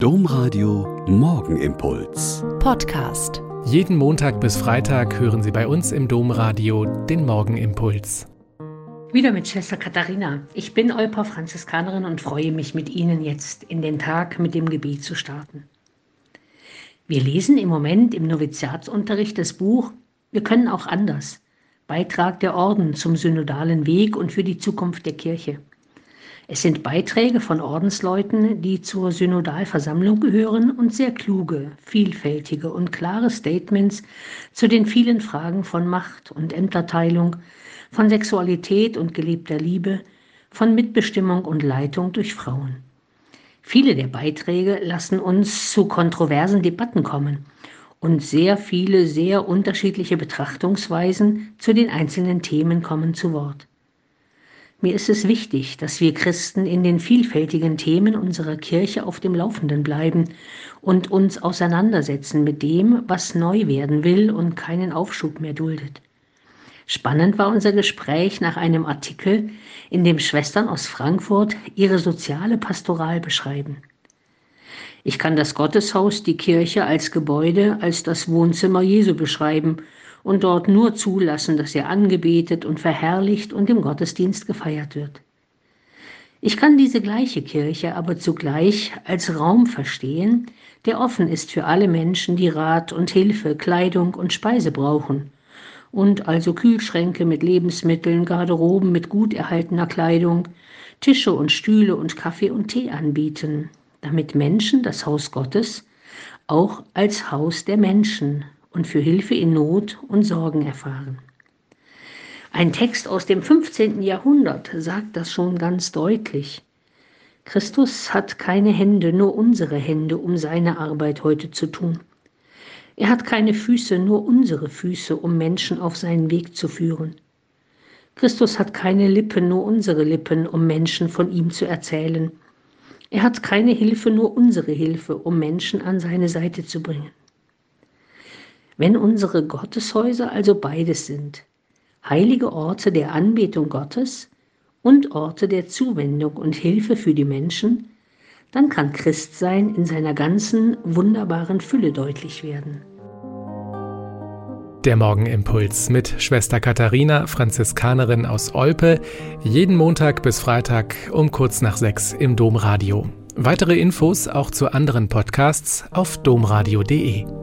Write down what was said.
Domradio Morgenimpuls. Podcast. Jeden Montag bis Freitag hören Sie bei uns im Domradio den Morgenimpuls. Wieder mit Schwester Katharina. Ich bin Euper Franziskanerin und freue mich mit Ihnen jetzt in den Tag mit dem Gebet zu starten. Wir lesen im Moment im Noviziatsunterricht das Buch Wir können auch anders. Beitrag der Orden zum synodalen Weg und für die Zukunft der Kirche. Es sind Beiträge von Ordensleuten, die zur Synodalversammlung gehören und sehr kluge, vielfältige und klare Statements zu den vielen Fragen von Macht und Ämterteilung, von Sexualität und gelebter Liebe, von Mitbestimmung und Leitung durch Frauen. Viele der Beiträge lassen uns zu kontroversen Debatten kommen und sehr viele sehr unterschiedliche Betrachtungsweisen zu den einzelnen Themen kommen zu Wort. Mir ist es wichtig, dass wir Christen in den vielfältigen Themen unserer Kirche auf dem Laufenden bleiben und uns auseinandersetzen mit dem, was neu werden will und keinen Aufschub mehr duldet. Spannend war unser Gespräch nach einem Artikel, in dem Schwestern aus Frankfurt ihre soziale Pastoral beschreiben. Ich kann das Gotteshaus, die Kirche als Gebäude, als das Wohnzimmer Jesu beschreiben und dort nur zulassen, dass er angebetet und verherrlicht und im Gottesdienst gefeiert wird. Ich kann diese gleiche Kirche aber zugleich als Raum verstehen, der offen ist für alle Menschen, die Rat und Hilfe, Kleidung und Speise brauchen, und also Kühlschränke mit Lebensmitteln, Garderoben mit gut erhaltener Kleidung, Tische und Stühle und Kaffee und Tee anbieten, damit Menschen das Haus Gottes auch als Haus der Menschen und für Hilfe in Not und Sorgen erfahren. Ein Text aus dem 15. Jahrhundert sagt das schon ganz deutlich. Christus hat keine Hände, nur unsere Hände, um seine Arbeit heute zu tun. Er hat keine Füße, nur unsere Füße, um Menschen auf seinen Weg zu führen. Christus hat keine Lippen, nur unsere Lippen, um Menschen von ihm zu erzählen. Er hat keine Hilfe, nur unsere Hilfe, um Menschen an seine Seite zu bringen. Wenn unsere Gotteshäuser also beides sind, heilige Orte der Anbetung Gottes und Orte der Zuwendung und Hilfe für die Menschen, dann kann Christsein in seiner ganzen wunderbaren Fülle deutlich werden. Der Morgenimpuls mit Schwester Katharina, Franziskanerin aus Olpe, jeden Montag bis Freitag um kurz nach sechs im Domradio. Weitere Infos auch zu anderen Podcasts auf domradio.de.